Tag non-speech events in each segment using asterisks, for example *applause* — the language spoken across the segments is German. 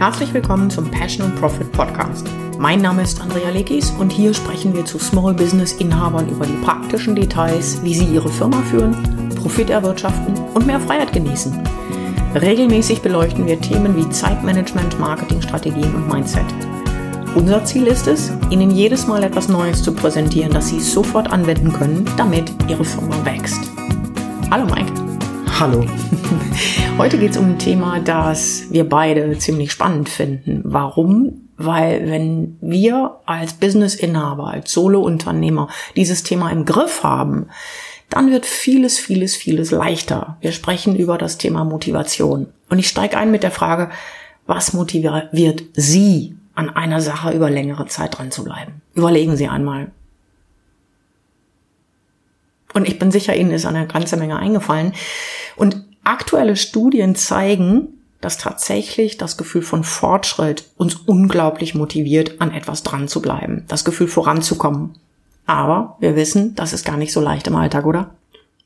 Herzlich willkommen zum Passion and Profit Podcast. Mein Name ist Andrea Lekis und hier sprechen wir zu Small Business Inhabern über die praktischen Details, wie sie ihre Firma führen, Profit erwirtschaften und mehr Freiheit genießen. Regelmäßig beleuchten wir Themen wie Zeitmanagement, Marketingstrategien und Mindset. Unser Ziel ist es, Ihnen jedes Mal etwas Neues zu präsentieren, das Sie sofort anwenden können, damit Ihre Firma wächst. Hallo Mike. Hallo. *laughs* Heute geht es um ein Thema, das wir beide ziemlich spannend finden. Warum? Weil wenn wir als Businessinhaber, als Solo-Unternehmer dieses Thema im Griff haben, dann wird vieles, vieles, vieles leichter. Wir sprechen über das Thema Motivation. Und ich steige ein mit der Frage, was motiviert Sie, an einer Sache über längere Zeit dran zu bleiben? Überlegen Sie einmal. Und ich bin sicher, Ihnen ist eine ganze Menge eingefallen. Und aktuelle Studien zeigen, dass tatsächlich das Gefühl von Fortschritt uns unglaublich motiviert, an etwas dran zu bleiben, das Gefühl voranzukommen. Aber wir wissen, das ist gar nicht so leicht im Alltag, oder?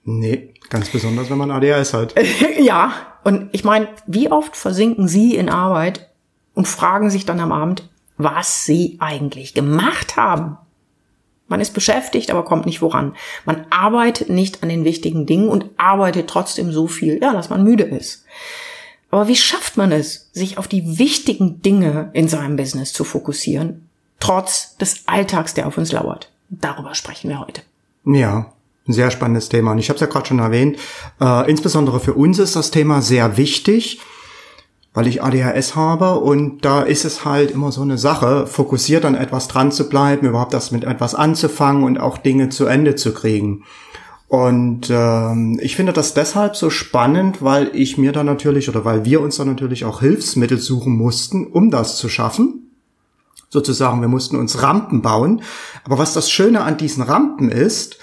Nee, ganz besonders, wenn man ADHS hat. *laughs* ja, und ich meine, wie oft versinken Sie in Arbeit und fragen sich dann am Abend, was Sie eigentlich gemacht haben? Man ist beschäftigt, aber kommt nicht voran. Man arbeitet nicht an den wichtigen Dingen und arbeitet trotzdem so viel, ja, dass man müde ist. Aber wie schafft man es, sich auf die wichtigen Dinge in seinem Business zu fokussieren, trotz des Alltags, der auf uns lauert? Darüber sprechen wir heute. Ja, ein sehr spannendes Thema. Und ich habe es ja gerade schon erwähnt, äh, insbesondere für uns ist das Thema sehr wichtig, weil ich ADHS habe und da ist es halt immer so eine Sache, fokussiert an etwas dran zu bleiben, überhaupt das mit etwas anzufangen und auch Dinge zu Ende zu kriegen. Und ähm, ich finde das deshalb so spannend, weil ich mir da natürlich oder weil wir uns da natürlich auch Hilfsmittel suchen mussten, um das zu schaffen. Sozusagen, wir mussten uns Rampen bauen. Aber was das Schöne an diesen Rampen ist,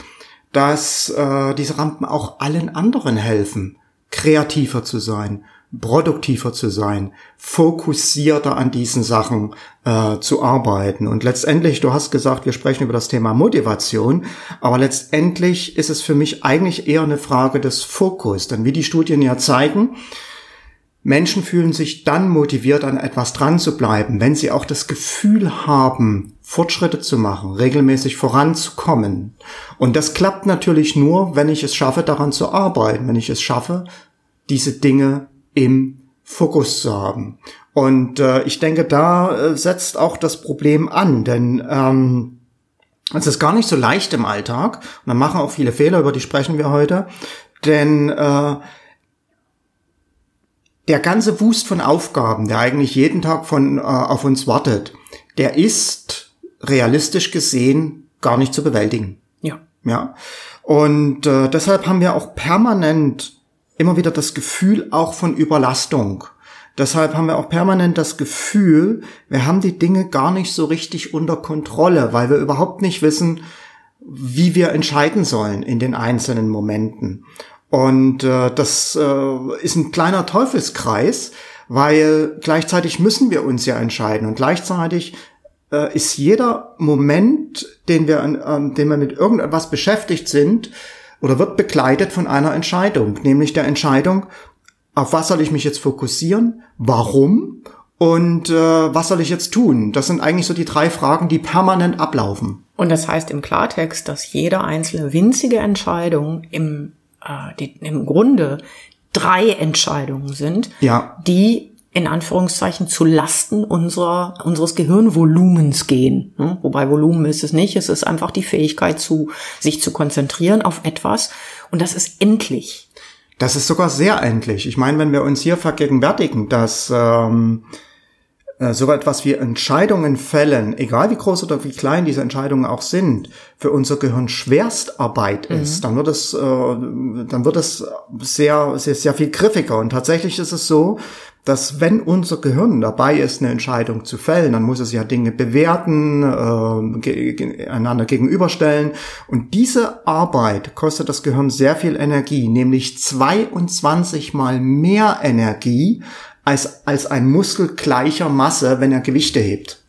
dass äh, diese Rampen auch allen anderen helfen, kreativer zu sein, produktiver zu sein, fokussierter an diesen Sachen äh, zu arbeiten. Und letztendlich, du hast gesagt, wir sprechen über das Thema Motivation, aber letztendlich ist es für mich eigentlich eher eine Frage des Fokus. Denn wie die Studien ja zeigen, Menschen fühlen sich dann motiviert, an etwas dran zu bleiben, wenn sie auch das Gefühl haben, Fortschritte zu machen, regelmäßig voranzukommen. Und das klappt natürlich nur, wenn ich es schaffe, daran zu arbeiten, wenn ich es schaffe, diese Dinge im Fokus zu haben. Und äh, ich denke, da äh, setzt auch das Problem an, denn ähm, es ist gar nicht so leicht im Alltag. Und da machen auch viele Fehler, über die sprechen wir heute. Denn äh, der ganze Wust von Aufgaben, der eigentlich jeden Tag von äh, auf uns wartet, der ist realistisch gesehen gar nicht zu bewältigen. Ja. Ja. Und äh, deshalb haben wir auch permanent immer wieder das Gefühl auch von Überlastung. Deshalb haben wir auch permanent das Gefühl, wir haben die Dinge gar nicht so richtig unter Kontrolle, weil wir überhaupt nicht wissen, wie wir entscheiden sollen in den einzelnen Momenten. Und äh, das äh, ist ein kleiner Teufelskreis, weil gleichzeitig müssen wir uns ja entscheiden und gleichzeitig äh, ist jeder Moment, den wir, äh, den wir mit irgendetwas beschäftigt sind, oder wird begleitet von einer Entscheidung, nämlich der Entscheidung, auf was soll ich mich jetzt fokussieren, warum und äh, was soll ich jetzt tun? Das sind eigentlich so die drei Fragen, die permanent ablaufen. Und das heißt im Klartext, dass jede einzelne winzige Entscheidung im, äh, die, im Grunde drei Entscheidungen sind, ja. die in Anführungszeichen zu Lasten unserer, unseres Gehirnvolumens gehen. Wobei Volumen ist es nicht, es ist einfach die Fähigkeit zu, sich zu konzentrieren auf etwas und das ist endlich. Das ist sogar sehr endlich. Ich meine, wenn wir uns hier vergegenwärtigen, dass ähm, äh, so etwas wie Entscheidungen fällen, egal wie groß oder wie klein diese Entscheidungen auch sind, für unser Gehirn Schwerstarbeit mhm. ist, dann wird es, äh, dann wird es sehr, sehr, sehr viel griffiger. Und tatsächlich ist es so, dass wenn unser Gehirn dabei ist, eine Entscheidung zu fällen, dann muss es ja Dinge bewerten, äh, einander gegenüberstellen. Und diese Arbeit kostet das Gehirn sehr viel Energie, nämlich 22 mal mehr Energie als, als ein Muskel gleicher Masse, wenn er Gewichte hebt.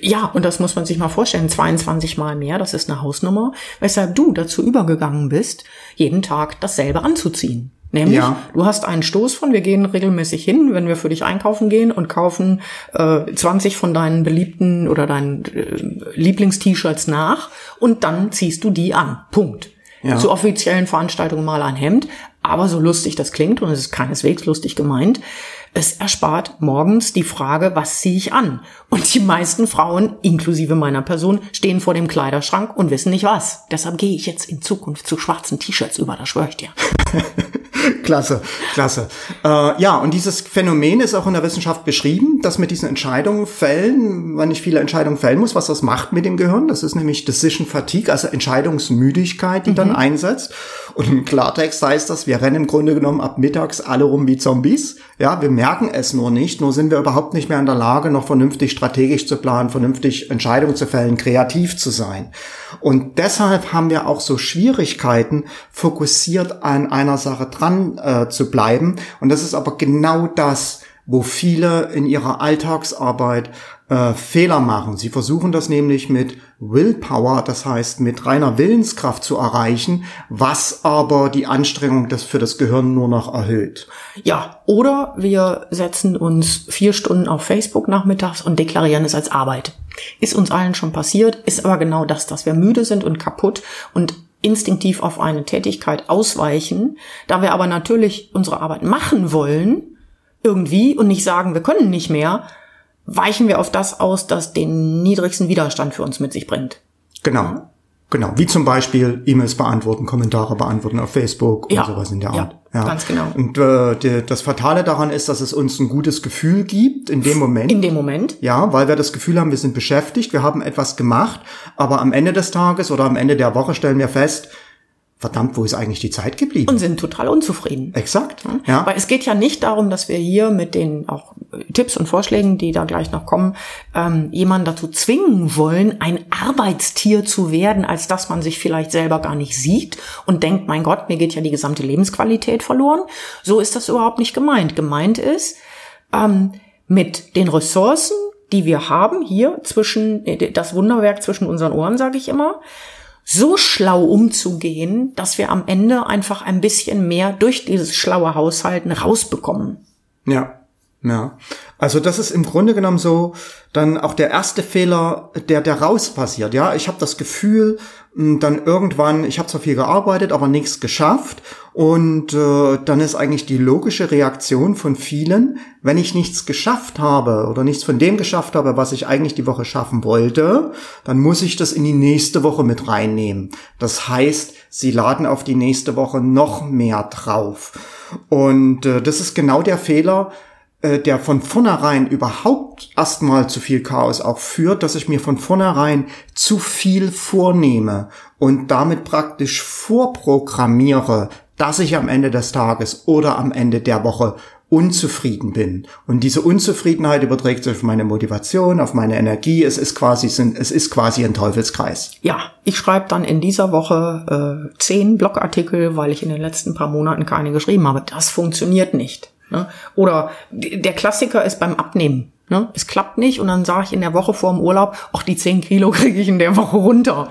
Ja, und das muss man sich mal vorstellen, 22 mal mehr, das ist eine Hausnummer, weshalb du dazu übergegangen bist, jeden Tag dasselbe anzuziehen. Nämlich, Ja. du hast einen Stoß von, wir gehen regelmäßig hin, wenn wir für dich einkaufen gehen und kaufen äh, 20 von deinen beliebten oder deinen äh, Lieblingst-T-Shirts nach und dann ziehst du die an. Punkt. Ja. Zu offiziellen Veranstaltungen mal ein Hemd, aber so lustig das klingt, und es ist keineswegs lustig gemeint, es erspart morgens die Frage, was ziehe ich an? Und die meisten Frauen, inklusive meiner Person, stehen vor dem Kleiderschrank und wissen nicht was. Deshalb gehe ich jetzt in Zukunft zu schwarzen T-Shirts über, das schwöre ich dir. *laughs* Klasse, klasse. Äh, ja, und dieses Phänomen ist auch in der Wissenschaft beschrieben, dass mit diesen Entscheidungen fällen, wenn ich viele Entscheidungen fällen muss, was das macht mit dem Gehirn. Das ist nämlich Decision Fatigue, also Entscheidungsmüdigkeit, die dann einsetzt. Und im Klartext heißt das, wir rennen im Grunde genommen ab mittags alle rum wie Zombies. Ja, wir merken es nur nicht, nur sind wir überhaupt nicht mehr in der Lage, noch vernünftig strategisch zu planen, vernünftig Entscheidungen zu fällen, kreativ zu sein. Und deshalb haben wir auch so Schwierigkeiten, fokussiert an einer Sache dran äh, zu bleiben. Und das ist aber genau das, wo viele in ihrer Alltagsarbeit äh, Fehler machen. Sie versuchen das nämlich mit Willpower, das heißt mit reiner Willenskraft zu erreichen, was aber die Anstrengung des, für das Gehirn nur noch erhöht. Ja, oder wir setzen uns vier Stunden auf Facebook nachmittags und deklarieren es als Arbeit. Ist uns allen schon passiert, ist aber genau das, dass wir müde sind und kaputt und instinktiv auf eine Tätigkeit ausweichen. Da wir aber natürlich unsere Arbeit machen wollen, irgendwie und nicht sagen, wir können nicht mehr, weichen wir auf das aus, das den niedrigsten Widerstand für uns mit sich bringt. Genau. Genau. Wie zum Beispiel E-Mails beantworten, Kommentare beantworten auf Facebook und Ja. sowas in der Ja, Art. ganz genau. Und äh, die, das Fatale daran ist, dass es uns ein gutes Gefühl gibt in dem Moment. In dem Moment. Ja, weil wir das Gefühl haben, wir sind beschäftigt, wir haben etwas gemacht, aber am Ende des Tages oder am Ende der Woche stellen wir fest, verdammt, wo ist eigentlich die Zeit geblieben? Und sind total unzufrieden. Exakt. Ja. Weil es geht ja nicht darum, dass wir hier mit den auch Tipps und Vorschlägen, die da gleich noch kommen, ähm, jemanden dazu zwingen wollen, ein Arbeitstier zu werden, als dass man sich vielleicht selber gar nicht sieht und denkt, mein Gott, mir geht ja die gesamte Lebensqualität verloren. So ist das überhaupt nicht gemeint. Gemeint ist, ähm, mit den Ressourcen, die wir haben hier zwischen äh, das Wunderwerk zwischen unseren Ohren, sage ich immer, so schlau umzugehen, dass wir am Ende einfach ein bisschen mehr durch dieses schlaue Haushalten rausbekommen. Ja. Ja. Also das ist im Grunde genommen so dann auch der erste Fehler, der der raus passiert. Ja, ich habe das Gefühl, dann irgendwann, ich habe zwar viel gearbeitet, aber nichts geschafft und äh, dann ist eigentlich die logische Reaktion von vielen, wenn ich nichts geschafft habe oder nichts von dem geschafft habe, was ich eigentlich die Woche schaffen wollte, dann muss ich das in die nächste Woche mit reinnehmen. Das heißt, sie laden auf die nächste Woche noch mehr drauf. Und äh, das ist genau der Fehler, äh, der von vornherein überhaupt erstmal zu viel Chaos auch führt, dass ich mir von vornherein zu viel vornehme und damit praktisch vorprogrammiere, dass ich am Ende des Tages oder am Ende der Woche unzufrieden bin. Und diese Unzufriedenheit überträgt sich auf meine Motivation, auf meine Energie. Es ist quasi, es ist quasi ein Teufelskreis. Ja, ich schreibe dann in dieser Woche äh, zehn Blogartikel, weil ich in den letzten paar Monaten keine geschrieben habe. Das funktioniert nicht. Ne? Oder der Klassiker ist beim Abnehmen. Ne? Es klappt nicht und dann sage ich in der Woche vor dem Urlaub, ach, die 10 Kilo *laughs* kriege ich in der Woche runter.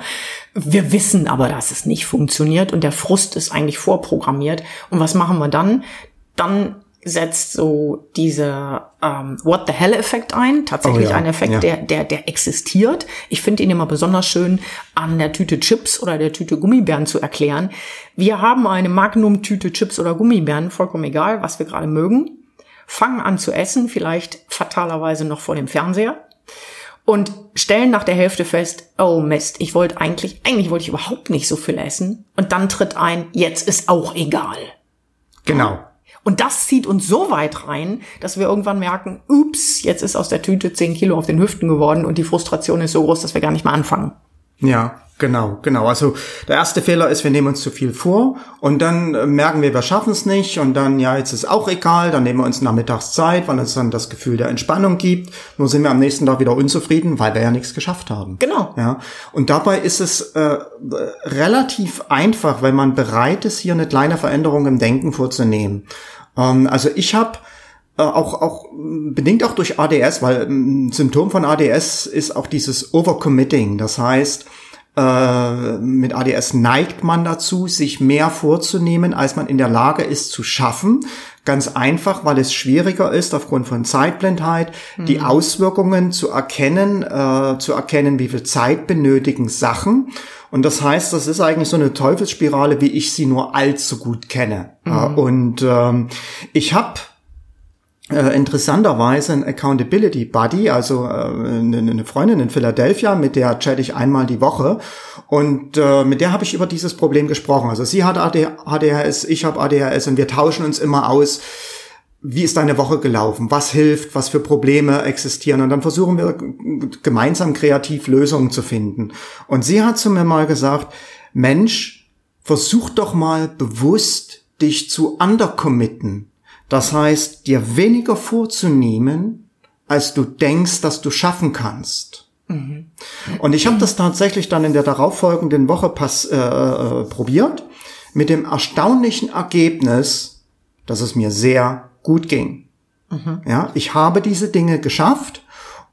Wir wissen aber, dass es nicht funktioniert und der Frust ist eigentlich vorprogrammiert. Und was machen wir dann? Dann setzt so dieser ähm, What the hell-Effekt ein. Tatsächlich Oh ja, ein Effekt, ja. der, der, der existiert. Ich finde ihn immer besonders schön an der Tüte Chips oder der Tüte Gummibären zu erklären. Wir haben eine Magnum-Tüte Chips oder Gummibären, vollkommen egal, was wir gerade mögen, fangen an zu essen, vielleicht fatalerweise noch vor dem Fernseher und stellen nach der Hälfte fest, oh Mist, ich wollte eigentlich, eigentlich wollte ich überhaupt nicht so viel essen. Und dann tritt ein, jetzt ist auch egal. Genau. Und das zieht uns so weit rein, dass wir irgendwann merken, ups, jetzt ist aus der Tüte 10 Kilo auf den Hüften geworden und die Frustration ist so groß, dass wir gar nicht mehr anfangen. Ja, genau, genau. Also der erste Fehler ist, wir nehmen uns zu viel vor und dann äh, merken wir, wir schaffen es nicht und dann, ja, jetzt ist auch egal, dann nehmen wir uns nachmittags Zeit, weil es dann das Gefühl der Entspannung gibt. Nur sind wir am nächsten Tag wieder unzufrieden, weil wir ja nichts geschafft haben. Genau. Ja, und dabei ist es äh, relativ einfach, wenn man bereit ist, hier eine kleine Veränderung im Denken vorzunehmen. Ähm, also ich habe auch, auch mh, bedingt auch durch ADS, weil ein Symptom von ADS ist auch dieses Overcommitting. Das heißt, Äh, mit ADS neigt man dazu, sich mehr vorzunehmen, als man in der Lage ist zu schaffen. Ganz einfach, weil es schwieriger ist, aufgrund von Zeitblindheit, mhm. die Auswirkungen zu erkennen, äh, zu erkennen, wie viel Zeit benötigen Sachen. Und das heißt, das ist eigentlich so eine Teufelsspirale, wie ich sie nur allzu gut kenne. Mhm. und ähm, ich habe äh, interessanterweise ein Accountability Buddy, also äh, eine Freundin in Philadelphia, mit der chatte ich einmal die Woche. Und äh, mit der habe ich über dieses Problem gesprochen. Also sie hat ADHS, ich habe ADHS und wir tauschen uns immer aus, wie ist deine Woche gelaufen, was hilft, was für Probleme existieren? Und dann versuchen wir gemeinsam kreativ Lösungen zu finden. Und sie hat zu mir mal gesagt, Mensch, versuch doch mal bewusst dich zu undercommitten das heißt, dir weniger vorzunehmen, als du denkst, dass du schaffen kannst. Mhm. Und ich habe das tatsächlich dann in der darauffolgenden Woche pass, äh, äh, probiert, mit dem erstaunlichen Ergebnis, dass es mir sehr gut ging. Mhm. Ja, ich habe diese Dinge geschafft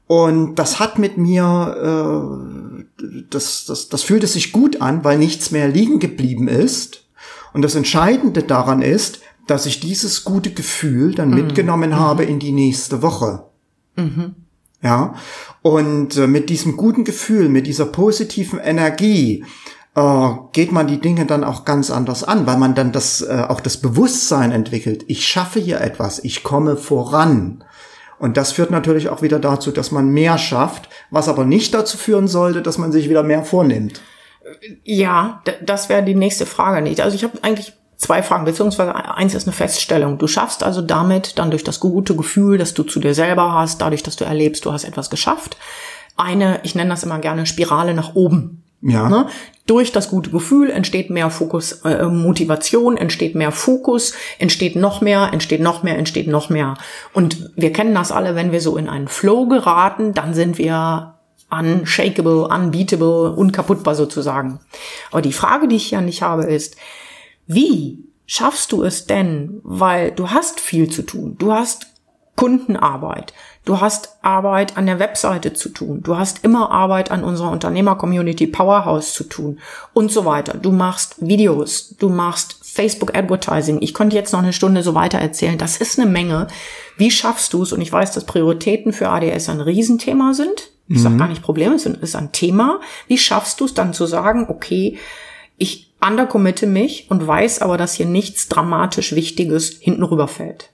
und das hat mit mir, äh, das, das, das fühlte sich gut an, weil nichts mehr liegen geblieben ist. Und das Entscheidende daran ist, dass ich dieses gute Gefühl dann mhm. mitgenommen mhm. habe in die nächste Woche. Mhm. Ja, und äh, mit diesem guten Gefühl, mit dieser positiven Energie, äh, geht man die Dinge dann auch ganz anders an, weil man dann das äh, auch das Bewusstsein entwickelt. Ich schaffe hier etwas, ich komme voran. Und das führt natürlich auch wieder dazu, dass man mehr schafft, was aber nicht dazu führen sollte, dass man sich wieder mehr vornimmt. Ja, das wäre die nächste Frage nicht. Also ich habe eigentlich zwei Fragen, beziehungsweise eins ist eine Feststellung. Du schaffst also damit dann durch das gute Gefühl, das du zu dir selber hast, dadurch, dass du erlebst, du hast etwas geschafft, eine, ich nenne das immer gerne Spirale nach oben. Ja. Ne? Durch das gute Gefühl entsteht mehr Fokus, äh, Motivation, entsteht mehr Fokus, entsteht noch mehr, entsteht noch mehr, entsteht noch mehr. Und wir kennen das alle, wenn wir so in einen Flow geraten, dann sind wir unshakable, unbeatable, unkaputtbar sozusagen. Aber die Frage, die ich ja nicht habe, ist, wie schaffst du es denn? Weil du hast viel zu tun. Du hast Kundenarbeit. Du hast Arbeit an der Webseite zu tun. Du hast immer Arbeit an unserer Unternehmer-Community Powerhouse zu tun und so weiter. Du machst Videos. Du machst Facebook Advertising. Ich konnte jetzt noch eine Stunde so weiter erzählen. Das ist eine Menge. Wie schaffst du es? Und ich weiß, dass Prioritäten für ADS ein Riesenthema sind. Ich mhm. sage gar nicht Problem, es ist ein Thema. Wie schaffst du es dann zu sagen, okay, ich undercommitte mich und weiß aber, dass hier nichts dramatisch Wichtiges hinten rüberfällt.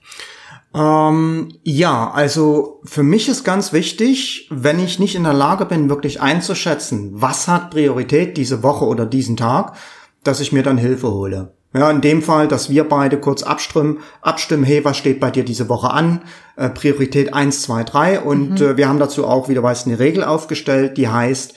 Ähm, ja, also für mich ist ganz wichtig, wenn ich nicht in der Lage bin, wirklich einzuschätzen, was hat Priorität diese Woche oder diesen Tag, dass ich mir dann Hilfe hole. Ja, in dem Fall, dass wir beide kurz abstimmen, abstimmen, hey, was steht bei dir diese Woche an? Äh, Priorität eins, zwei, drei. Und mhm. äh, wir haben dazu auch, wie du weißt, eine Regel aufgestellt, die heißt,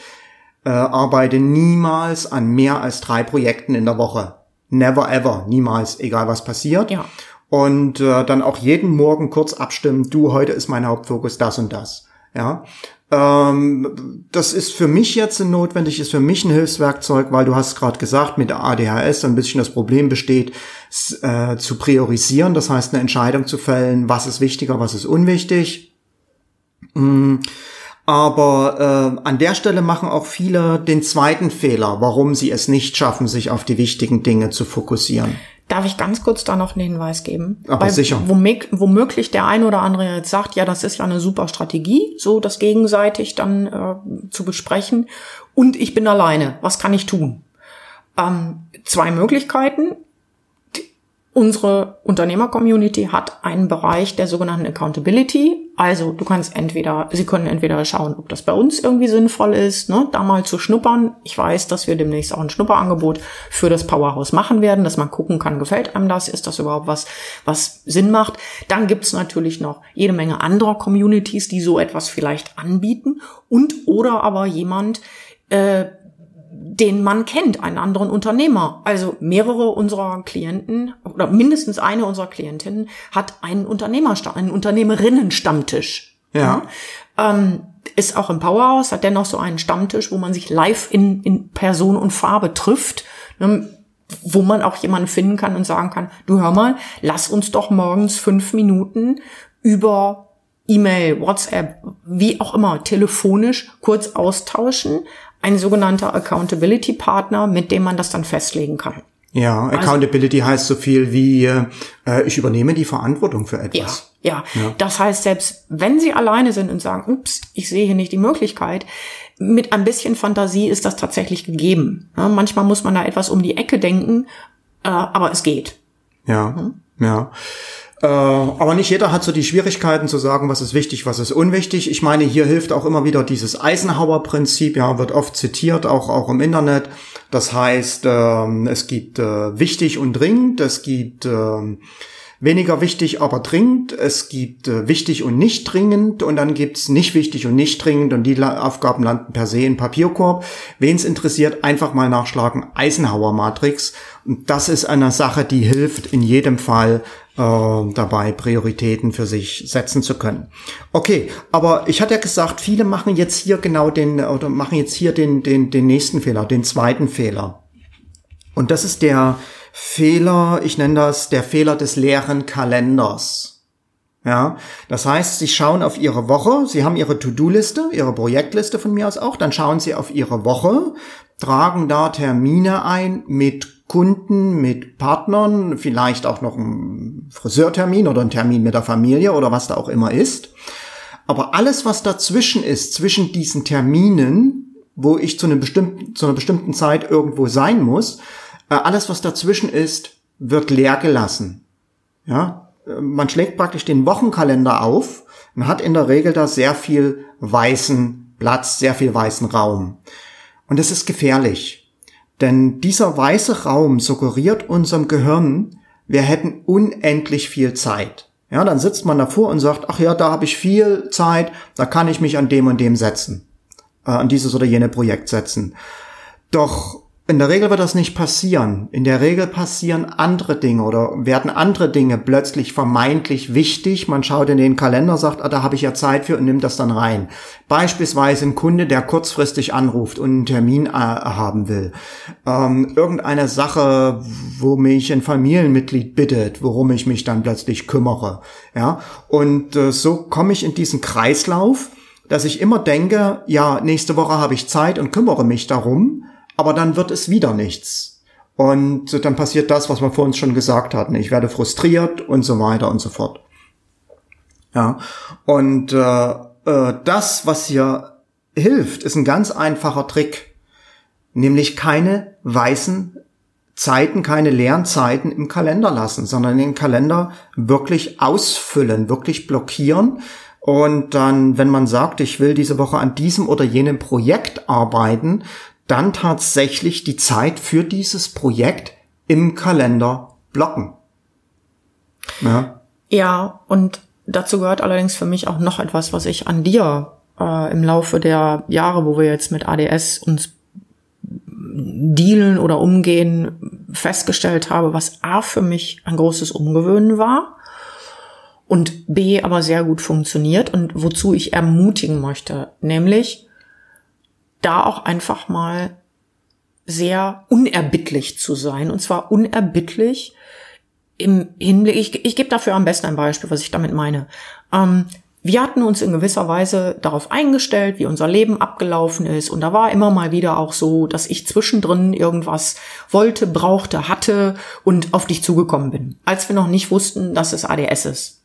äh, arbeite niemals an mehr als drei Projekten in der Woche. Never ever, niemals, egal was passiert. Ja. Und äh, dann auch jeden Morgen kurz abstimmen, du, heute ist mein Hauptfokus das und das. Ja. Ähm, das ist für mich jetzt notwendig, ist für mich ein Hilfswerkzeug, weil du hast gerade gesagt, mit der ADHS ein bisschen das Problem besteht, äh, zu priorisieren, das heißt eine Entscheidung zu fällen, was ist wichtiger, was ist unwichtig. Mm. Aber äh, an der Stelle machen auch viele den zweiten Fehler, warum sie es nicht schaffen, sich auf die wichtigen Dinge zu fokussieren. Darf ich ganz kurz da noch einen Hinweis geben? Aber Weil sicher. Womöglich, der ein oder andere jetzt sagt, ja, das ist ja eine super Strategie, so das gegenseitig dann äh, zu besprechen. Und ich bin alleine. Was kann ich tun? Ähm, zwei Möglichkeiten. Unsere Unternehmer-Community hat einen Bereich der sogenannten Accountability. Also du kannst entweder, sie können entweder schauen, ob das bei uns irgendwie sinnvoll ist, ne, da mal zu schnuppern. Ich weiß, dass wir demnächst auch ein Schnupperangebot für das Powerhouse machen werden, dass man gucken kann, gefällt einem das, ist das überhaupt was, was Sinn macht. Dann gibt's natürlich noch jede Menge anderer Communities, die so etwas vielleicht anbieten und oder aber jemand, äh, den man kennt, einen anderen Unternehmer. Also mehrere unserer Klienten oder mindestens eine unserer Klientinnen hat einen Unternehmer, einen Unternehmerinnenstammtisch. Ja. ja. Ähm, ist auch im Powerhouse, hat dennoch so einen Stammtisch, wo man sich live in, in Person und Farbe trifft, ne, wo man auch jemanden finden kann und sagen kann, du hör mal, lass uns doch morgens fünf Minuten über E-Mail, WhatsApp, wie auch immer, telefonisch kurz austauschen, ein sogenannter Accountability Partner, mit dem man das dann festlegen kann. Ja, also Accountability also, heißt so viel wie, äh, ich übernehme die Verantwortung für etwas. Ja, ja, ja. Das heißt, selbst wenn Sie alleine sind und sagen, ups, ich sehe hier nicht die Möglichkeit, mit ein bisschen Fantasie ist das tatsächlich gegeben. Ja, manchmal muss man da etwas um die Ecke denken, äh, aber es geht. Ja, hm? ja. Äh, aber nicht jeder hat so die Schwierigkeiten zu sagen, was ist wichtig, was ist unwichtig. Ich meine, hier hilft auch immer wieder dieses Eisenhower-Prinzip, ja, wird oft zitiert, auch, auch im Internet. Das heißt, äh, es gibt äh, wichtig und dringend, es gibt äh, weniger wichtig, aber dringend. Es gibt äh, wichtig und nicht dringend und dann gibt's nicht wichtig und nicht dringend und die Aufgaben landen per se in Papierkorb. Wen's interessiert, einfach mal nachschlagen Eisenhower Matrix. Und das ist eine Sache, die hilft in jedem Fall dabei, Prioritäten für sich setzen zu können. Okay, aber ich hatte ja gesagt, viele machen jetzt hier genau den oder machen jetzt hier den den den nächsten Fehler, den zweiten Fehler. Und das ist der Fehler, ich nenne das der Fehler des leeren Kalenders. Ja, das heißt, Sie schauen auf Ihre Woche, Sie haben Ihre To-Do-Liste, Ihre Projektliste von mir aus auch, dann schauen Sie auf Ihre Woche, tragen da Termine ein mit Kunden, mit Partnern, vielleicht auch noch ein Friseurtermin oder ein Termin mit der Familie oder was da auch immer ist. Aber alles, was dazwischen ist, zwischen diesen Terminen, wo ich zu, einem bestimmten, zu einer bestimmten Zeit irgendwo sein muss, äh, alles, was dazwischen ist, wird leer gelassen. Ja, man schlägt praktisch den Wochenkalender auf und hat in der Regel da sehr viel weißen Platz, sehr viel weißen Raum. Und das ist gefährlich. Denn dieser weiße Raum suggeriert unserem Gehirn, wir hätten unendlich viel Zeit. Ja, dann sitzt man davor und sagt, ach ja, da habe ich viel Zeit, da kann ich mich an dem und dem setzen, äh, an dieses oder jene Projekt setzen. Doch in der Regel wird das nicht passieren. In der Regel passieren andere Dinge oder werden andere Dinge plötzlich vermeintlich wichtig. Man schaut in den Kalender, sagt, ah, da habe ich ja Zeit für und nimmt das dann rein. Beispielsweise ein Kunde, der kurzfristig anruft und einen Termin äh, haben will. Ähm, irgendeine Sache, wo mich ein Familienmitglied bittet, worum ich mich dann plötzlich kümmere. Ja, und äh, so komme ich in diesen Kreislauf, dass ich immer denke, ja, nächste Woche habe ich Zeit und kümmere mich darum aber dann wird es wieder nichts. Und dann passiert das, was wir vor uns schon gesagt hatten. Ich werde frustriert und so weiter und so fort. Ja. Und äh, äh, das, was hier hilft, ist ein ganz einfacher Trick. Nämlich keine weißen Zeiten, keine leeren Zeiten im Kalender lassen, sondern den Kalender wirklich ausfüllen, wirklich blockieren. Und dann, wenn man sagt, ich will diese Woche an diesem oder jenem Projekt arbeiten, dann tatsächlich die Zeit für dieses Projekt im Kalender blocken. Ja, ja und dazu gehört allerdings für mich auch noch etwas, was ich an dir äh, im Laufe der Jahre, wo wir jetzt mit ADS uns dealen oder umgehen, festgestellt habe, was A für mich ein großes Umgewöhnen war und B aber sehr gut funktioniert und wozu ich ermutigen möchte, nämlich da auch einfach mal sehr unerbittlich zu sein. Und zwar unerbittlich im Hinblick, ich, ich gebe dafür am besten ein Beispiel, was ich damit meine. Ähm, wir hatten uns in gewisser Weise darauf eingestellt, wie unser Leben abgelaufen ist. Und da war immer mal wieder auch so, dass ich zwischendrin irgendwas wollte, brauchte, hatte und auf dich zugekommen bin, als wir noch nicht wussten, dass es ADS ist.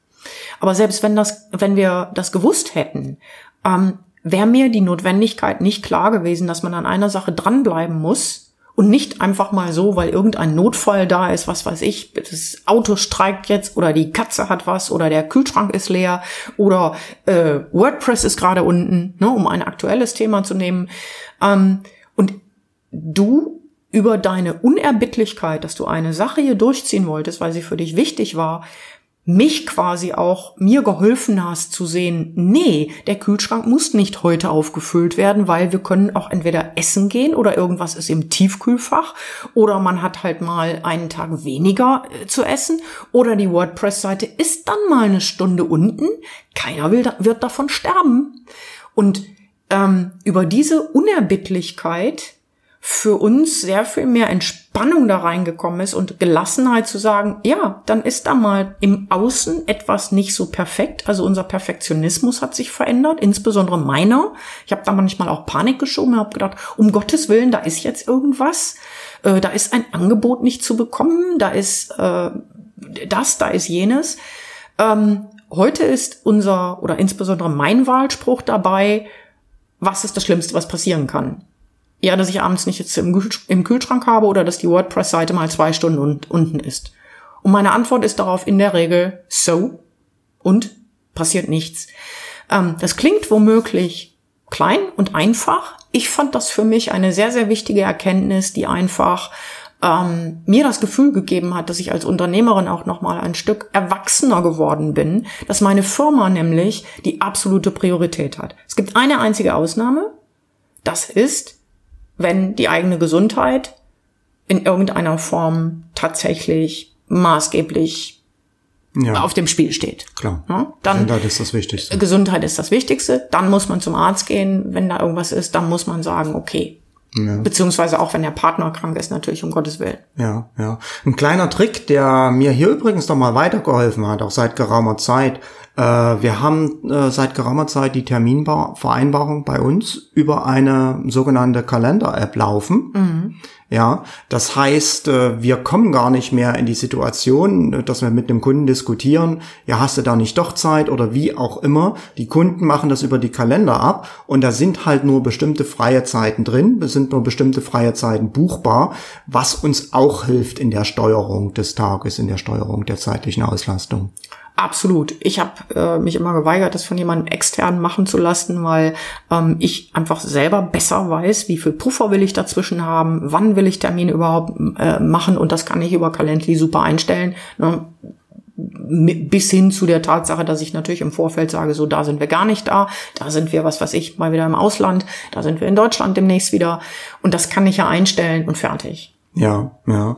Aber selbst wenn das, wenn wir das gewusst hätten, ähm, wäre mir die Notwendigkeit nicht klar gewesen, dass man an einer Sache dranbleiben muss und nicht einfach mal so, weil irgendein Notfall da ist, was weiß ich, das Auto streikt jetzt oder die Katze hat was oder der Kühlschrank ist leer oder äh, WordPress ist gerade unten, ne, um ein aktuelles Thema zu nehmen. Ähm, und du über deine Unerbittlichkeit, dass du eine Sache hier durchziehen wolltest, weil sie für dich wichtig war, mich quasi auch mir geholfen hast zu sehen, nee, der Kühlschrank muss nicht heute aufgefüllt werden, weil wir können auch entweder essen gehen oder irgendwas ist im Tiefkühlfach oder man hat halt mal einen Tag weniger äh, zu essen oder die WordPress-Seite ist dann mal eine Stunde unten. Keiner will, wird davon sterben. Und ähm, über diese Unerbittlichkeit für uns sehr viel mehr Entspannung da reingekommen ist und Gelassenheit zu sagen, ja, dann ist da mal im Außen etwas nicht so perfekt. Also unser Perfektionismus hat sich verändert, insbesondere meiner. Ich habe da manchmal auch Panik geschoben, habe gedacht, um Gottes Willen, da ist jetzt irgendwas, äh, da ist ein Angebot nicht zu bekommen, da ist äh, das, da ist jenes. Ähm, heute ist unser oder insbesondere mein Wahlspruch dabei, was ist das Schlimmste, was passieren kann? Ja, dass ich abends nicht jetzt im, Kühlschrank habe oder dass die WordPress-Seite mal zwei Stunden un unten ist. Und meine Antwort ist darauf in der Regel so und passiert nichts. Ähm, das klingt womöglich klein und einfach. Ich fand das für mich eine sehr, sehr wichtige Erkenntnis, die einfach ähm, mir das Gefühl gegeben hat, dass ich als Unternehmerin auch noch mal ein Stück erwachsener geworden bin, dass meine Firma nämlich die absolute Priorität hat. Es gibt eine einzige Ausnahme. Das ist, wenn die eigene Gesundheit in irgendeiner Form tatsächlich maßgeblich ja. auf dem Spiel steht. Klar. Ja, dann, Gesundheit ist das Wichtigste. Gesundheit ist das Wichtigste. Dann muss man zum Arzt gehen. Wenn da irgendwas ist, dann muss man sagen, okay. Ja. Beziehungsweise auch wenn der Partner krank ist, natürlich um Gottes Willen. Ja, ja. Ein kleiner Trick, der mir hier übrigens noch mal weitergeholfen hat, auch seit geraumer Zeit, äh, wir haben äh, seit geraumer Zeit die Terminvereinbarung bei uns über eine sogenannte Kalender-App laufen. Mhm. Ja, das heißt, äh, wir kommen gar nicht mehr in die Situation, dass wir mit dem Kunden diskutieren, ja, hast du da nicht doch Zeit oder wie auch immer. Die Kunden machen das über die Kalender ab und da sind halt nur bestimmte freie Zeiten drin, es sind nur bestimmte freie Zeiten buchbar, was uns auch hilft in der Steuerung des Tages, in der Steuerung der zeitlichen Auslastung. Absolut. Ich habe äh, mich immer geweigert, das von jemandem extern machen zu lassen, weil ähm, ich einfach selber besser weiß, wie viel Puffer will ich dazwischen haben, wann will ich Termine überhaupt äh, machen und das kann ich über Calendly super einstellen. Ne? bis hin zu der Tatsache, dass ich natürlich im Vorfeld sage, so da sind wir gar nicht da, da sind wir, was weiß ich, mal wieder im Ausland, da sind wir in Deutschland demnächst wieder und das kann ich ja einstellen und fertig. Ja, ja.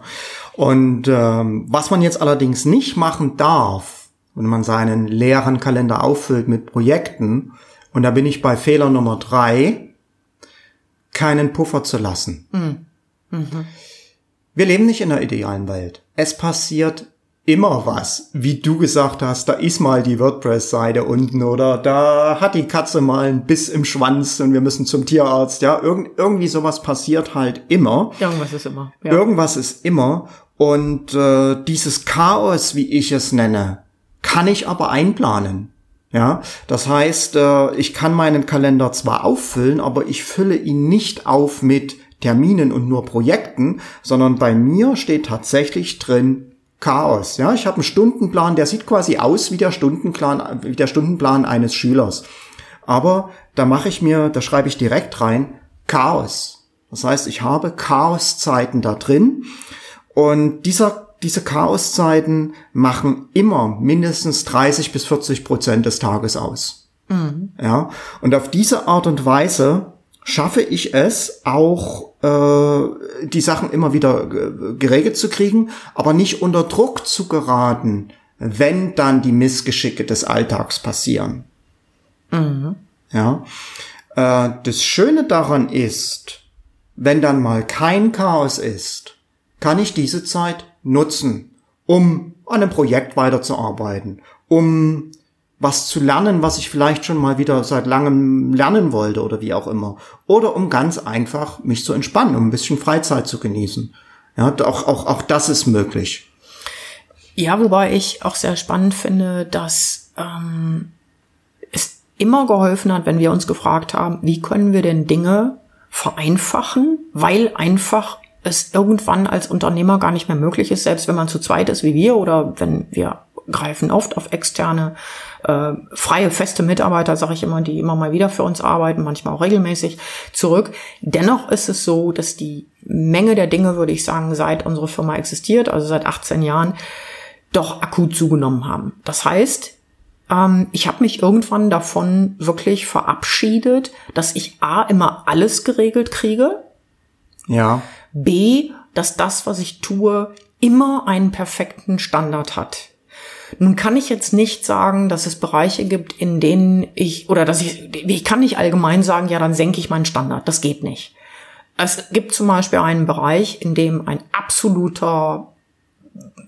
Und ähm, was man jetzt allerdings nicht machen darf, wenn man seinen leeren Kalender auffüllt mit Projekten, und da bin ich bei Fehler Nummer drei, keinen Puffer zu lassen. Mhm. Mhm. Wir leben nicht in einer idealen Welt. Es passiert immer was. Wie du gesagt hast, da ist mal die WordPress-Seite unten oder da hat die Katze mal einen Biss im Schwanz und wir müssen zum Tierarzt. Ja, Irgend, irgendwie sowas passiert halt immer. Irgendwas ist immer. Ja. Irgendwas ist immer. Und äh, dieses Chaos, wie ich es nenne, kann ich aber einplanen. Ja, das heißt, äh, ich kann meinen Kalender zwar auffüllen, aber ich fülle ihn nicht auf mit Terminen und nur Projekten, sondern bei mir steht tatsächlich drin Chaos. Ja, ich habe einen Stundenplan, der sieht quasi aus wie der Stundenplan, wie der Stundenplan eines Schülers. Aber da mache ich mir, da schreibe ich direkt rein Chaos. Das heißt, ich habe Chaoszeiten da drin und dieser diese Chaoszeiten machen immer mindestens 30 bis 40 Prozent des Tages aus. Mhm. Ja, und auf diese Art und Weise schaffe ich es auch, äh, die Sachen immer wieder geregelt zu kriegen, aber nicht unter Druck zu geraten, wenn dann die Missgeschicke des Alltags passieren. Mhm. Ja, äh, das Schöne daran ist, wenn dann mal kein Chaos ist, kann ich diese Zeit nutzen, um an einem Projekt weiterzuarbeiten, um was zu lernen, was ich vielleicht schon mal wieder seit langem lernen wollte oder wie auch immer. Oder um ganz einfach mich zu entspannen, um ein bisschen Freizeit zu genießen. Ja, auch, auch, auch das ist möglich. Ja, wobei ich auch sehr spannend finde, dass ähm, es immer geholfen hat, wenn wir uns gefragt haben, wie können wir denn Dinge vereinfachen, weil einfach es irgendwann als Unternehmer gar nicht mehr möglich ist, selbst wenn man zu zweit ist wie wir oder wenn wir greifen oft auf externe äh, freie feste Mitarbeiter, sage ich immer, die immer mal wieder für uns arbeiten, manchmal auch regelmäßig zurück. Dennoch ist es so, dass die Menge der Dinge, würde ich sagen, seit unsere Firma existiert, also seit 18 Jahren, doch akut zugenommen haben. Das heißt, ähm, ich habe mich irgendwann davon wirklich verabschiedet, dass ich a immer alles geregelt kriege. Ja. B, dass das, was ich tue, immer einen perfekten Standard hat. Nun kann ich jetzt nicht sagen, dass es Bereiche gibt, in denen ich, oder dass ich, ich kann nicht allgemein sagen, ja, dann senke ich meinen Standard. Das geht nicht. Es gibt zum Beispiel einen Bereich, in dem ein absoluter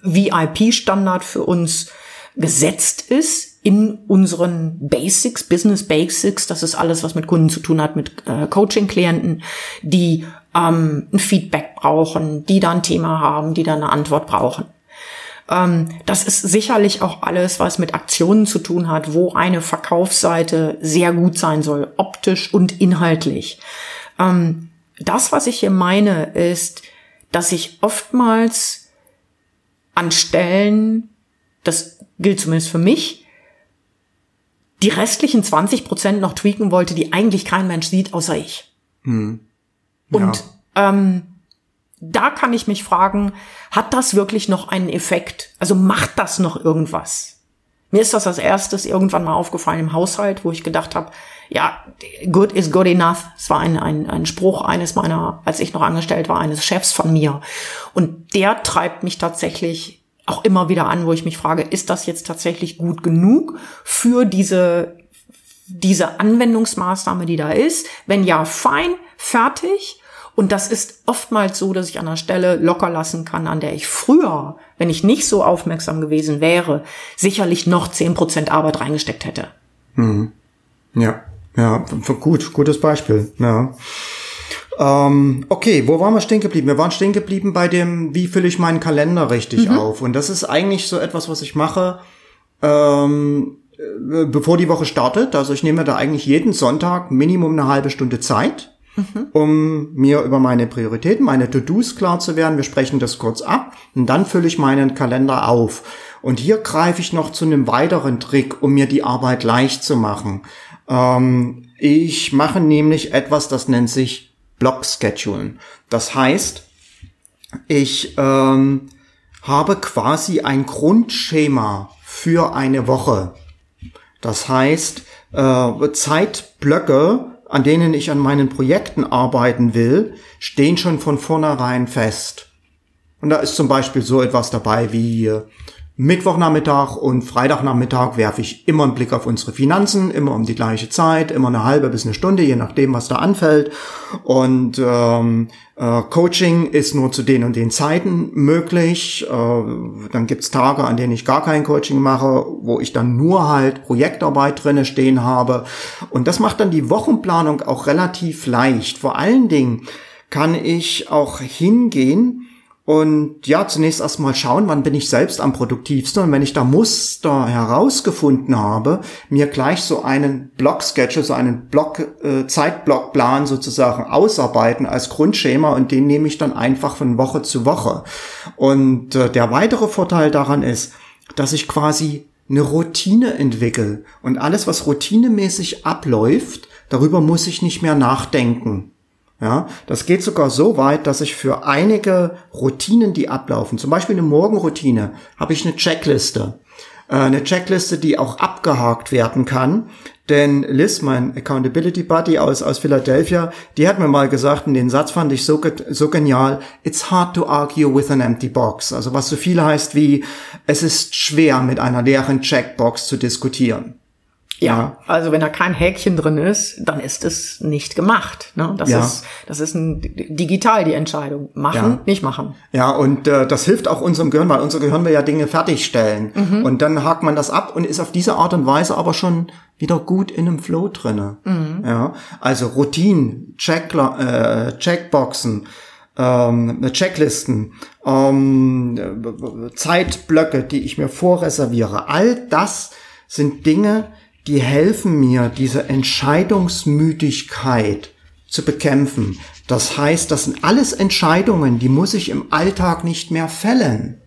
VIP-Standard für uns gesetzt ist in unseren Basics, Business Basics. Das ist alles, was mit Kunden zu tun hat, mit äh, Coaching-Klienten, die ähm, ein Feedback brauchen, die da ein Thema haben, die da eine Antwort brauchen. Ähm, das ist sicherlich auch alles, was mit Aktionen zu tun hat, wo eine Verkaufsseite sehr gut sein soll, optisch und inhaltlich. Ähm, das, was ich hier meine, ist, dass ich oftmals an Stellen, das gilt zumindest für mich, die restlichen 20 Prozent noch tweaken wollte, die eigentlich kein Mensch sieht, außer ich. Hm. Ja. Und ähm, da kann ich mich fragen, hat das wirklich noch einen Effekt? Also macht das noch irgendwas? Mir ist das als erstes irgendwann mal aufgefallen im Haushalt, wo ich gedacht habe, ja, good is good enough. Es war ein, ein, ein Spruch eines meiner, als ich noch angestellt war, eines Chefs von mir. Und der treibt mich tatsächlich auch immer wieder an, wo ich mich frage, ist das jetzt tatsächlich gut genug für diese, diese Anwendungsmaßnahme, die da ist? Wenn ja, fein, fertig. Und das ist oftmals so, dass ich an einer Stelle locker lassen kann, an der ich früher, wenn ich nicht so aufmerksam gewesen wäre, sicherlich noch zehn Prozent Arbeit reingesteckt hätte. Mhm. Ja, ja, gut, gutes Beispiel. Ja. Ähm, okay, wo waren wir stehen geblieben? Wir waren stehen geblieben bei dem, wie fülle ich meinen Kalender richtig mhm. auf? Und das ist eigentlich so etwas, was ich mache, ähm, äh, bevor die Woche startet. Also ich nehme da eigentlich jeden Sonntag Minimum eine halbe Stunde Zeit mhm. um mir über meine Prioritäten, meine To-Dos klar zu werden. Wir sprechen das kurz ab und dann fülle ich meinen Kalender auf. Und hier greife ich noch zu einem weiteren Trick, um mir die Arbeit leicht zu machen. Ähm, ich mache nämlich etwas, das nennt sich Block-Schedulen. Das heißt, ich ähm, habe quasi ein Grundschema für eine Woche. Das heißt, äh, Zeitblöcke, an denen ich an meinen Projekten arbeiten will, stehen schon von vornherein fest. Und da ist zum Beispiel so etwas dabei wie äh, Mittwochnachmittag und Freitagnachmittag werfe ich immer einen Blick auf unsere Finanzen, immer um die gleiche Zeit, immer eine halbe bis eine Stunde, je nachdem, was da anfällt. Und ähm, äh, Coaching ist nur zu den und den Zeiten möglich. Äh, dann gibt's Tage, an denen ich gar kein Coaching mache, wo ich dann nur halt Projektarbeit drinne stehen habe. Und das macht dann die Wochenplanung auch relativ leicht. Vor allen Dingen kann ich auch hingehen und ja, zunächst erstmal schauen, wann bin ich selbst am produktivsten. Und wenn ich da Muster herausgefunden habe, mir gleich so einen Block-Schedule, so einen Block, äh, Zeitblockplan sozusagen ausarbeiten als Grundschema und den nehme ich dann einfach von Woche zu Woche. Und äh, der weitere Vorteil daran ist, dass ich quasi eine Routine entwickle. Und alles, was routinemäßig abläuft, darüber muss ich nicht mehr nachdenken. Ja, das geht sogar so weit, dass ich für einige Routinen, die ablaufen, zum Beispiel eine Morgenroutine, habe ich eine Checkliste. Äh, eine Checkliste, die auch abgehakt werden kann. Denn Liz, mein Accountability Buddy aus, aus Philadelphia, die hat mir mal gesagt, und den Satz fand ich so, so genial, it's hard to argue with an empty box. Also was so viel heißt wie, es ist schwer mit einer leeren Checkbox zu diskutieren. Ja, also wenn da kein Häkchen drin ist, dann ist es nicht gemacht. Ne? Das, ja. ist, das ist ein, digital die Entscheidung. Machen, ja. nicht machen. Ja, und äh, das hilft auch unserem Gehirn, weil unser Gehirn will ja Dinge fertigstellen. Mhm. Und dann hakt man das ab und ist auf diese Art und Weise aber schon wieder gut in einem Flow drinne. Mhm. Ja, also Routinen, Check, äh, Checkboxen, ähm, Checklisten, ähm, Zeitblöcke, die ich mir vorreserviere. All das sind Dinge, die helfen mir, diese Entscheidungsmüdigkeit zu bekämpfen. Das heißt, das sind alles Entscheidungen, die muss ich im Alltag nicht mehr fällen.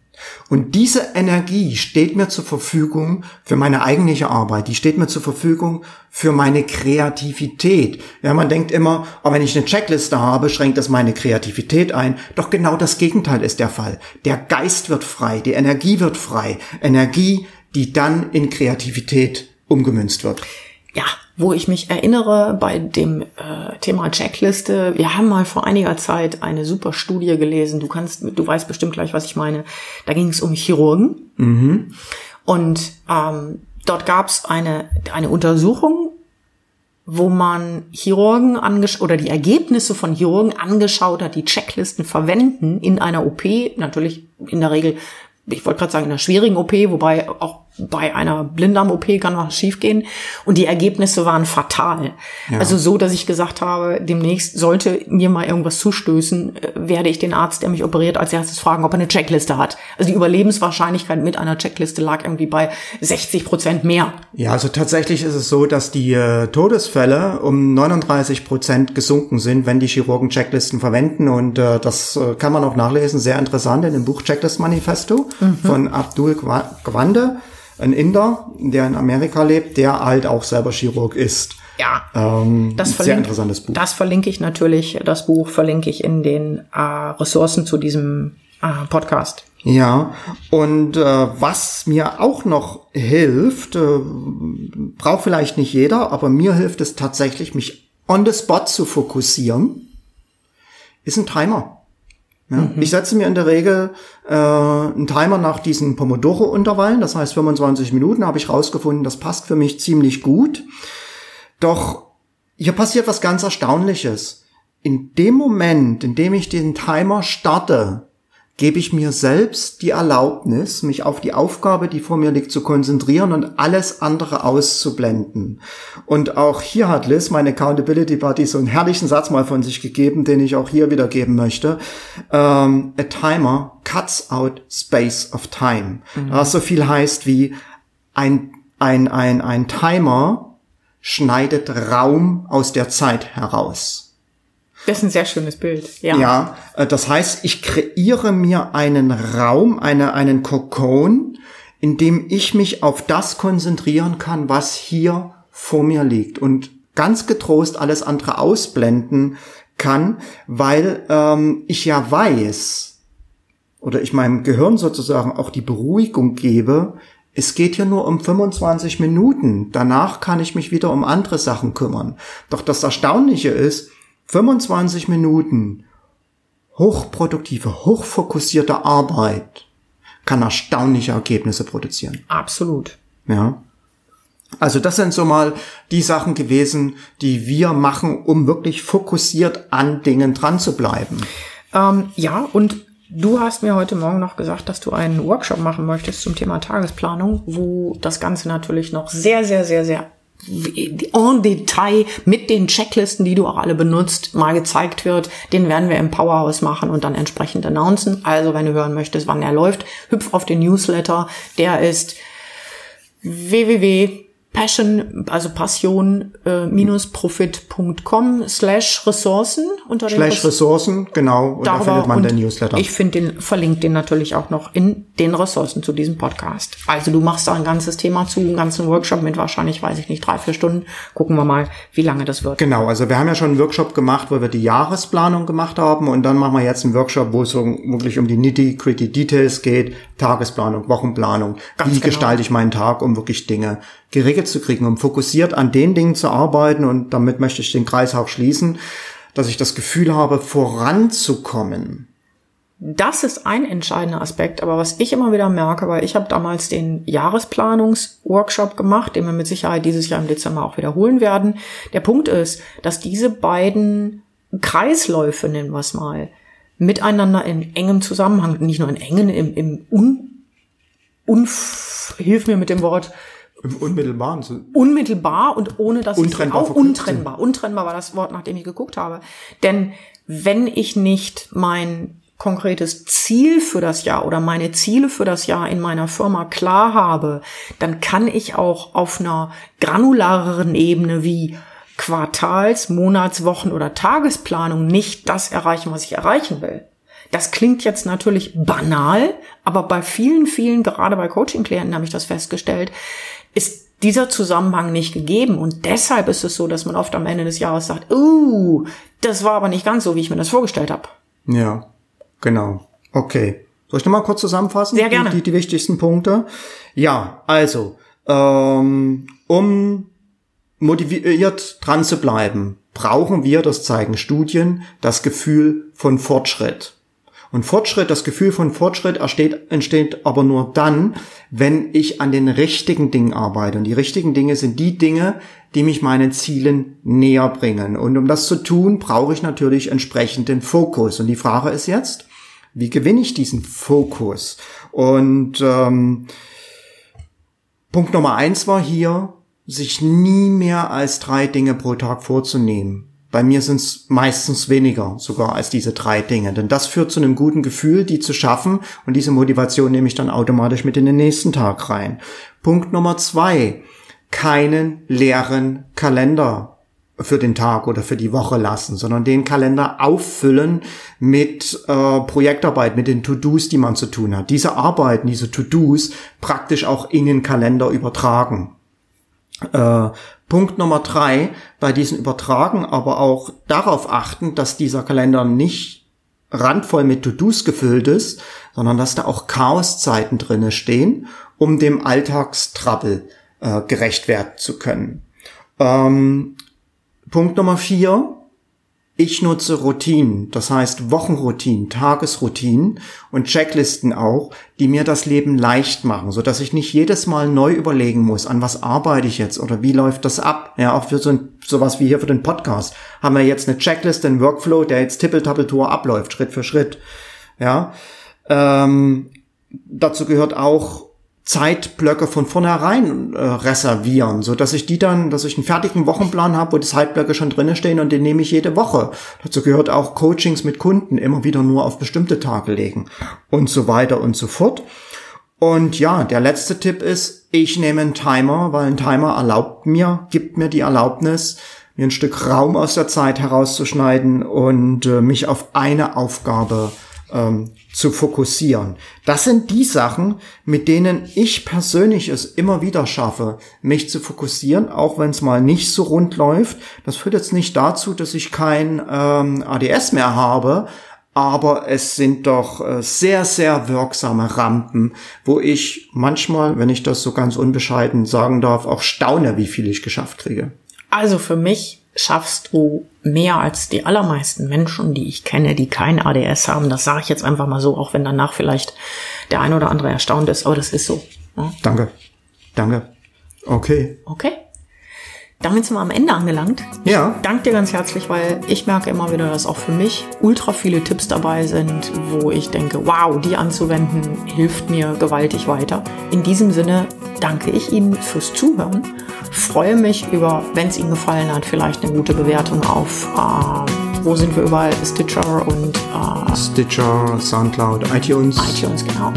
Und diese Energie steht mir zur Verfügung für meine eigentliche Arbeit. Die steht mir zur Verfügung für meine Kreativität. Ja, man denkt immer, oh, wenn ich eine Checkliste habe, schränkt das meine Kreativität ein. Doch genau das Gegenteil ist der Fall. Der Geist wird frei, die Energie wird frei. Energie, die dann in Kreativität umgemünzt wird. Ja, wo ich mich erinnere bei dem äh, Thema Checkliste, wir haben mal vor einiger Zeit eine super Studie gelesen. Du kannst, du weißt bestimmt gleich, was ich meine. Da ging es um Chirurgen mhm. und ähm, dort gab es eine eine Untersuchung wo man Chirurgen angesch oder die Ergebnisse von Chirurgen angeschaut hat, die Checklisten verwenden in einer OP, natürlich in der Regel ich wollte gerade sagen, in einer schwierigen OP, wobei auch bei einer Blinddarm-OP kann was schiefgehen. Und die Ergebnisse waren fatal. Ja. Also so, dass ich gesagt habe, demnächst sollte mir mal irgendwas zustößen, äh, werde ich den Arzt, der mich operiert, als erstes fragen, ob er eine Checkliste hat. Also die Überlebenswahrscheinlichkeit mit einer Checkliste lag irgendwie bei 60 Prozent mehr. Ja, also tatsächlich ist es so, dass die äh, Todesfälle um 39 Prozent gesunken sind, wenn die Chirurgen Checklisten verwenden. Und äh, das äh, kann man auch nachlesen, sehr interessant in dem Buch Checklist Manifesto mhm. von Abdul Gwande ein Inder, der in Amerika lebt, der halt auch selber Chirurg ist. Ja, ähm, das verlinke, sehr interessantes Buch. Das verlinke ich natürlich, das Buch verlinke ich in den äh, Ressourcen zu diesem äh, Podcast. Ja, und äh, was mir auch noch hilft, äh, braucht vielleicht nicht jeder, aber mir hilft es tatsächlich, mich on the spot zu fokussieren, ist ein Timer. Ja, mhm. Ich setze mir in der Regel äh, einen Timer nach diesen Pomodoro-Unterwallen, das heißt 25 Minuten habe ich rausgefunden, das passt für mich ziemlich gut. Doch hier passiert was ganz Erstaunliches. In dem Moment, in dem ich den Timer starte, gebe ich mir selbst die Erlaubnis, mich auf die Aufgabe, die vor mir liegt, zu konzentrieren und alles andere auszublenden. Und auch hier hat Liz, meine Accountability Buddy, so einen herrlichen Satz mal von sich gegeben, den ich auch hier wiedergeben möchte. Um, a timer cuts out space of time. Mhm. Was so viel heißt wie ein, ein, ein, ein Timer schneidet Raum aus der Zeit heraus. Das ist ein sehr schönes Bild. Ja. Ja, äh, das heißt, ich kreiere mir einen Raum, eine, einen Kokon, in dem ich mich auf das konzentrieren kann, was hier vor mir liegt und ganz getrost alles andere ausblenden kann, weil ähm, ich ja weiß oder ich meinem Gehirn sozusagen auch die Beruhigung gebe, es geht hier nur um 25 Minuten. Danach kann ich mich wieder um andere Sachen kümmern. Doch das Erstaunliche ist, 25 Minuten hochproduktive, hochfokussierte Arbeit kann erstaunliche Ergebnisse produzieren. Absolut. Ja. Also das sind so mal die Sachen gewesen, die wir machen, um wirklich fokussiert an Dingen dran zu bleiben. Ähm, ja, und du hast mir heute Morgen noch gesagt, dass du einen Workshop machen möchtest zum Thema Tagesplanung, wo das Ganze natürlich noch sehr, sehr, sehr, sehr en Detail mit den Checklisten, die du auch alle benutzt, mal gezeigt wird. Den werden wir im Powerhouse machen und dann entsprechend announcen. Also wenn du hören möchtest, wann er läuft, hüpf auf den Newsletter. Der ist www Passion, also Passion äh, minus profit.com slash Ressourcen unter den Slash Ressourcen, genau, und da findet man den Newsletter. Ich finde den, verlinkt den natürlich auch noch in den Ressourcen zu diesem Podcast. Also du machst da ein ganzes Thema zu, einen ganzen Workshop mit wahrscheinlich, weiß ich nicht, drei, vier Stunden. Gucken wir mal, wie lange das wird. Genau, also wir haben ja schon einen Workshop gemacht, wo wir die Jahresplanung gemacht haben und dann machen wir jetzt einen Workshop, wo es so wirklich um die nitty-gritty Details geht, Tagesplanung, Wochenplanung. Ganz wie genau. gestalte ich meinen Tag, um wirklich Dinge geregelt zu kriegen, um fokussiert an den Dingen zu arbeiten. Und damit möchte ich den Kreis auch schließen, dass ich das Gefühl habe, voranzukommen. Das ist ein entscheidender Aspekt, aber was ich immer wieder merke, weil ich habe damals den Jahresplanungsworkshop gemacht, den wir mit Sicherheit dieses Jahr im Dezember auch wiederholen werden. Der Punkt ist, dass diese beiden Kreisläufe, nennen wir es mal, miteinander in engem Zusammenhang, nicht nur in engen, im, im un, un, hilf mir mit dem Wort, im Unmittelbaren. Unmittelbar und ohne dass untrennbar auch untrennbar. Untrennbar war das Wort, nach dem ich geguckt habe. Denn wenn ich nicht mein konkretes Ziel für das Jahr oder meine Ziele für das Jahr in meiner Firma klar habe, dann kann ich auch auf einer granulareren Ebene wie Quartals-, Monats-, Wochen- oder Tagesplanung nicht das erreichen, was ich erreichen will. Das klingt jetzt natürlich banal, aber bei vielen, vielen, gerade bei Coaching-Klienten habe ich das festgestellt, ist dieser Zusammenhang nicht gegeben. Und deshalb ist es so, dass man oft am Ende des Jahres sagt, uh, das war aber nicht ganz so, wie ich mir das vorgestellt habe. Ja, genau. Okay. Soll ich nochmal kurz zusammenfassen? Sehr gerne. Die, die, die wichtigsten Punkte. Ja, also, ähm, um motiviert dran zu bleiben, brauchen wir, das zeigen Studien, das Gefühl von Fortschritt. Und Fortschritt, das Gefühl von Fortschritt entsteht, entsteht aber nur dann, wenn ich an den richtigen Dingen arbeite. Und die richtigen Dinge sind die Dinge, die mich meinen Zielen näher bringen. Und um das zu tun, brauche ich natürlich entsprechenden Fokus. Und die Frage ist jetzt, wie gewinne ich diesen Fokus? Und ähm, Punkt Nummer eins war hier, sich nie mehr als drei Dinge pro Tag vorzunehmen. Bei mir sind es meistens weniger sogar als diese drei Dinge. Denn das führt zu einem guten Gefühl, die zu schaffen. Und diese Motivation nehme ich dann automatisch mit in den nächsten Tag rein. Punkt Nummer zwei. Keinen leeren Kalender für den Tag oder für die Woche lassen, sondern den Kalender auffüllen mit äh, Projektarbeit, mit den To-Dos, die man zu tun hat. Diese Arbeiten, diese To-Dos praktisch auch in den Kalender übertragen. Äh, Punkt Nummer drei, bei diesen Übertragen aber auch darauf achten, dass dieser Kalender nicht randvoll mit To-Dos gefüllt ist, sondern dass da auch Chaoszeiten drinne stehen, um dem Alltagstrabbel äh, gerecht werden zu können. Ähm, Punkt Nummer vier, ich nutze Routinen, das heißt Wochenroutinen, Tagesroutinen und Checklisten auch, die mir das Leben leicht machen, so dass ich nicht jedes Mal neu überlegen muss, an was arbeite ich jetzt oder wie läuft das ab. Ja, auch für so ein, sowas wie hier für den Podcast haben wir jetzt eine Checkliste, einen Workflow, der jetzt tippeltappeltour abläuft, Schritt für Schritt. Ja, ähm, dazu gehört auch Zeitblöcke von vornherein äh, reservieren, so dass ich die dann, dass ich einen fertigen Wochenplan habe, wo die Zeitblöcke schon drinnen stehen und den nehme ich jede Woche. Dazu gehört auch Coachings mit Kunden immer wieder nur auf bestimmte Tage legen und so weiter und so fort. Und ja, der letzte Tipp ist, ich nehme einen Timer, weil ein Timer erlaubt mir, gibt mir die Erlaubnis, mir ein Stück Raum aus der Zeit herauszuschneiden und äh, mich auf eine Aufgabe ähm, zu fokussieren. Das sind die Sachen, mit denen ich persönlich es immer wieder schaffe, mich zu fokussieren, auch wenn es mal nicht so rund läuft. Das führt jetzt nicht dazu, dass ich kein ähm, ADS mehr habe, aber es sind doch äh, sehr, sehr wirksame Rampen, wo ich manchmal, wenn ich das so ganz unbescheiden sagen darf, auch staune, wie viel ich geschafft kriege. Also für mich schaffst du mehr als die allermeisten Menschen, die ich kenne, die kein ADS haben. Das sage ich jetzt einfach mal so, auch wenn danach vielleicht der ein oder andere erstaunt ist, aber das ist so. Ja? Danke. Danke. Okay. Okay. Damit sind wir am Ende angelangt. Ja. Ich danke dir ganz herzlich, weil ich merke immer wieder, dass auch für mich ultra viele Tipps dabei sind, wo ich denke, wow, die anzuwenden hilft mir gewaltig weiter. In diesem Sinne danke ich Ihnen fürs Zuhören freue mich über, wenn es Ihnen gefallen hat, vielleicht eine gute Bewertung auf, äh, wo sind wir überall, Stitcher und äh, Stitcher, Soundcloud, iTunes. iTunes, genau.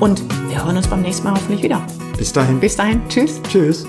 Und wir hören uns beim nächsten Mal hoffentlich wieder. Bis dahin. Bis dahin. Tschüss. Tschüss.